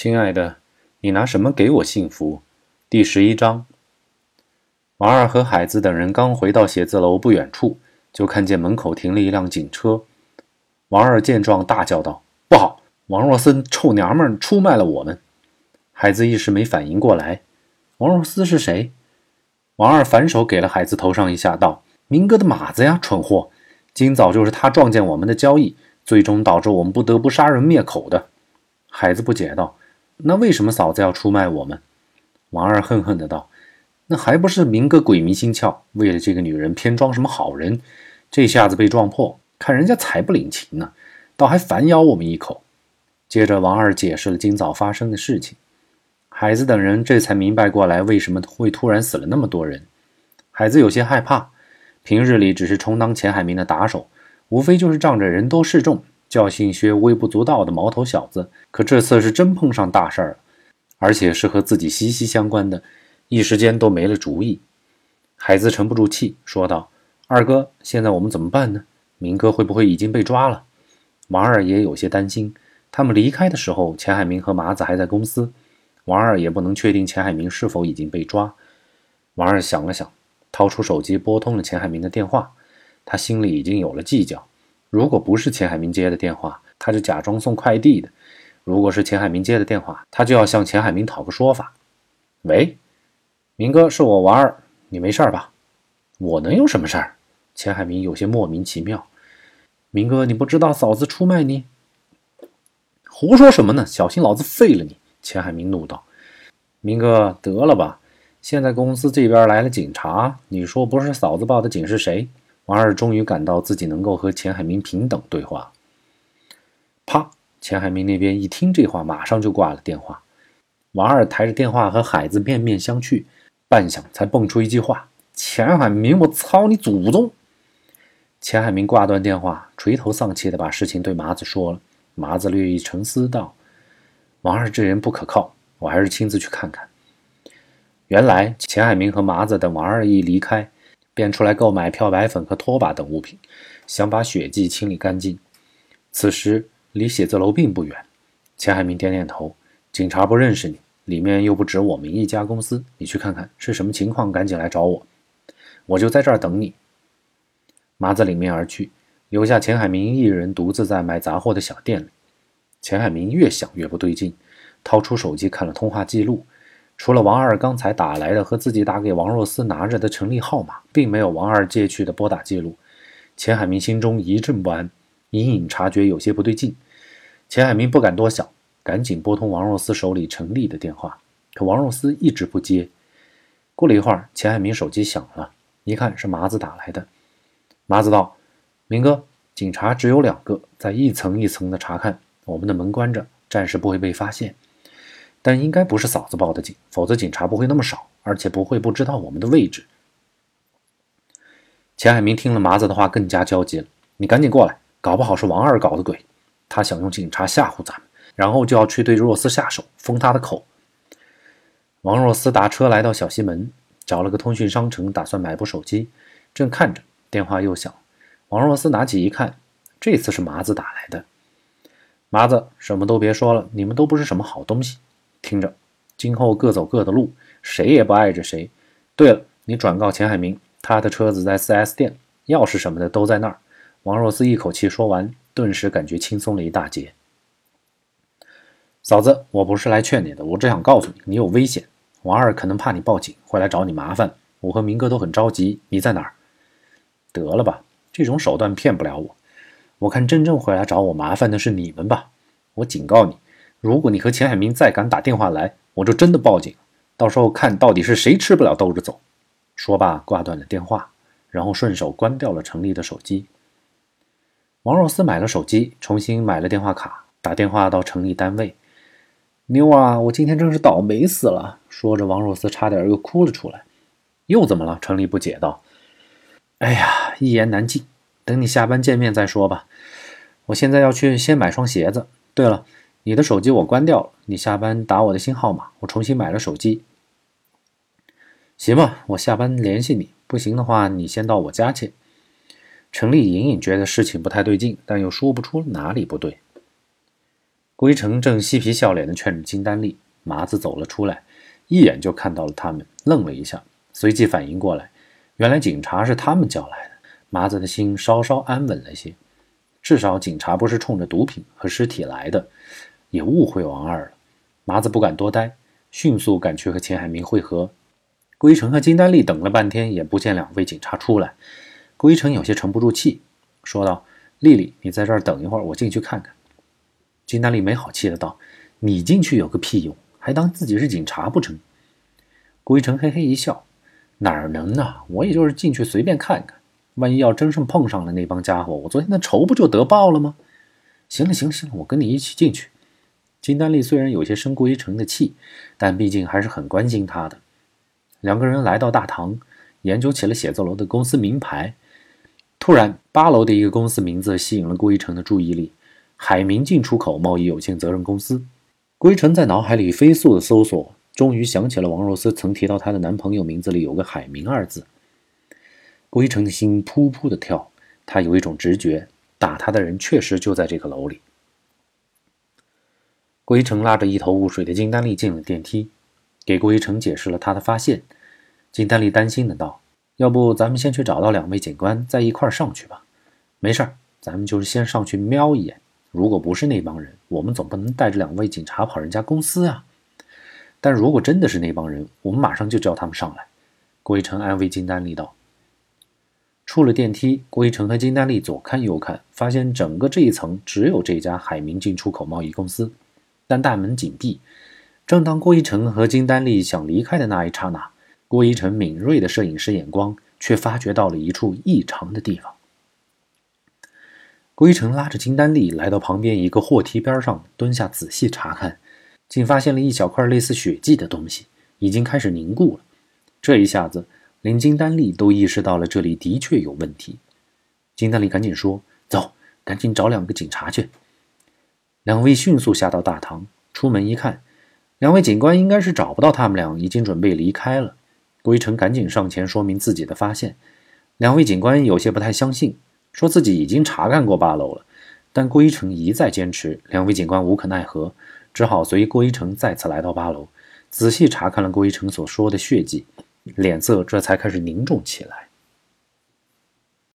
亲爱的，你拿什么给我幸福？第十一章。王二和海子等人刚回到写字楼不远处，就看见门口停了一辆警车。王二见状，大叫道：“不好！王若森臭娘们出卖了我们！”海子一时没反应过来，王若思是谁？王二反手给了海子头上一下，道：“明哥的马子呀，蠢货！今早就是他撞见我们的交易，最终导致我们不得不杀人灭口的。”海子不解道。那为什么嫂子要出卖我们？王二恨恨的道：“那还不是明哥鬼迷心窍，为了这个女人偏装什么好人，这下子被撞破，看人家才不领情呢，倒还反咬我们一口。”接着，王二解释了今早发生的事情。海子等人这才明白过来，为什么会突然死了那么多人。海子有些害怕，平日里只是充当钱海明的打手，无非就是仗着人多势众。教训些微不足道的毛头小子，可这次是真碰上大事儿了，而且是和自己息息相关的，一时间都没了主意。海子沉不住气，说道：“二哥，现在我们怎么办呢？明哥会不会已经被抓了？”王二也有些担心。他们离开的时候，钱海明和麻子还在公司，王二也不能确定钱海明是否已经被抓。王二想了想，掏出手机拨通了钱海明的电话，他心里已经有了计较。如果不是钱海明接的电话，他就假装送快递的；如果是钱海明接的电话，他就要向钱海明讨个说法。喂，明哥，是我娃儿，你没事吧？我能有什么事儿？钱海明有些莫名其妙。明哥，你不知道嫂子出卖你？胡说什么呢？小心老子废了你！钱海明怒道。明哥，得了吧，现在公司这边来了警察，你说不是嫂子报的警是谁？王二终于感到自己能够和钱海明平等对话。啪！钱海明那边一听这话，马上就挂了电话。王二抬着电话和海子面面相觑，半晌才蹦出一句话：“钱海明，我操你祖宗！”钱海明挂断电话，垂头丧气地把事情对麻子说了。麻子略一沉思道：“王二这人不可靠，我还是亲自去看看。”原来钱海明和麻子等王二一离开。便出来购买漂白粉和拖把等物品，想把血迹清理干净。此时离写字楼并不远。钱海明点点头：“警察不认识你，里面又不止我们一家公司，你去看看是什么情况，赶紧来找我，我就在这儿等你。”麻子领命而去，留下钱海明一人独自在卖杂货的小店里。钱海明越想越不对劲，掏出手机看了通话记录。除了王二刚才打来的和自己打给王若思拿着的陈立号码，并没有王二借去的拨打记录。钱海明心中一阵不安，隐隐察觉有些不对劲。钱海明不敢多想，赶紧拨通王若思手里陈立的电话。可王若思一直不接。过了一会儿，钱海明手机响了，一看是麻子打来的。麻子道：“明哥，警察只有两个，在一层一层的查看，我们的门关着，暂时不会被发现。”但应该不是嫂子报的警，否则警察不会那么少，而且不会不知道我们的位置。钱海明听了麻子的话，更加焦急了：“你赶紧过来，搞不好是王二搞的鬼，他想用警察吓唬咱们，然后就要去对若思下手，封他的口。”王若思打车来到小西门，找了个通讯商城，打算买部手机。正看着，电话又响。王若思拿起一看，这次是麻子打来的。麻子，什么都别说了，你们都不是什么好东西。听着，今后各走各的路，谁也不碍着谁。对了，你转告钱海明，他的车子在 4S 店，钥匙什么的都在那儿。王若思一口气说完，顿时感觉轻松了一大截。嫂子，我不是来劝你的，我只想告诉你，你有危险。王二可能怕你报警，会来找你麻烦。我和明哥都很着急，你在哪儿？得了吧，这种手段骗不了我。我看真正会来找我麻烦的是你们吧。我警告你。如果你和钱海明再敢打电话来，我就真的报警。到时候看到底是谁吃不了兜着走。说罢，挂断了电话，然后顺手关掉了程丽的手机。王若思买了手机，重新买了电话卡，打电话到程丽单位。妞啊，我今天真是倒霉死了！说着，王若思差点又哭了出来。又怎么了？程丽不解道。哎呀，一言难尽。等你下班见面再说吧。我现在要去先买双鞋子。对了。你的手机我关掉了，你下班打我的新号码，我重新买了手机。行吧，我下班联系你。不行的话，你先到我家去。陈丽隐隐觉得事情不太对劲，但又说不出哪里不对。归城正嬉皮笑脸地劝着金丹丽，麻子走了出来，一眼就看到了他们，愣了一下，随即反应过来，原来警察是他们叫来的。麻子的心稍稍安稳了些，至少警察不是冲着毒品和尸体来的，也误会王二了。麻子不敢多待，迅速赶去和钱海明会合。郭一成和金丹丽等了半天，也不见两位警察出来。郭一成有些沉不住气，说道：“丽丽，你在这儿等一会儿，我进去看看。”金丹丽没好气的道：“你进去有个屁用，还当自己是警察不成？”郭一成嘿嘿一笑：“哪儿能呢？我也就是进去随便看看，万一要真是碰上了那帮家伙，我昨天的仇不就得报了吗？”行了，行了，行了，我跟你一起进去。金丹丽虽然有些生郭一成的气，但毕竟还是很关心他的。两个人来到大堂，研究起了写字楼的公司名牌。突然，八楼的一个公司名字吸引了郭一成的注意力。海明进出口贸易有限责任公司，归尘在脑海里飞速的搜索，终于想起了王若思曾提到她的男朋友名字里有个海明二字。归尘的心扑扑的跳，他有一种直觉，打他的人确实就在这个楼里。郭一成拉着一头雾水的金丹丽进了电梯，给郭一成解释了他的发现。金丹丽担心的道：“要不咱们先去找到两位警官，再一块上去吧。没事儿，咱们就是先上去瞄一眼。”如果不是那帮人，我们总不能带着两位警察跑人家公司啊！但如果真的是那帮人，我们马上就叫他们上来。郭一成安慰金丹丽道。出了电梯，郭一成和金丹丽左看右看，发现整个这一层只有这家海明进出口贸易公司，但大门紧闭。正当郭一成和金丹丽想离开的那一刹那，郭一成敏锐的摄影师眼光却发觉到了一处异常的地方。郭一成拉着金丹丽来到旁边一个货梯边上，蹲下仔细查看，竟发现了一小块类似血迹的东西，已经开始凝固了。这一下子，连金丹丽都意识到了这里的确有问题。金丹丽赶紧说：“走，赶紧找两个警察去。”两位迅速下到大堂，出门一看，两位警官应该是找不到他们俩，已经准备离开了。郭一成赶紧上前说明自己的发现，两位警官有些不太相信。说自己已经查看过八楼了，但郭一成一再坚持，两位警官无可奈何，只好随郭一成再次来到八楼，仔细查看了郭一成所说的血迹，脸色这才开始凝重起来。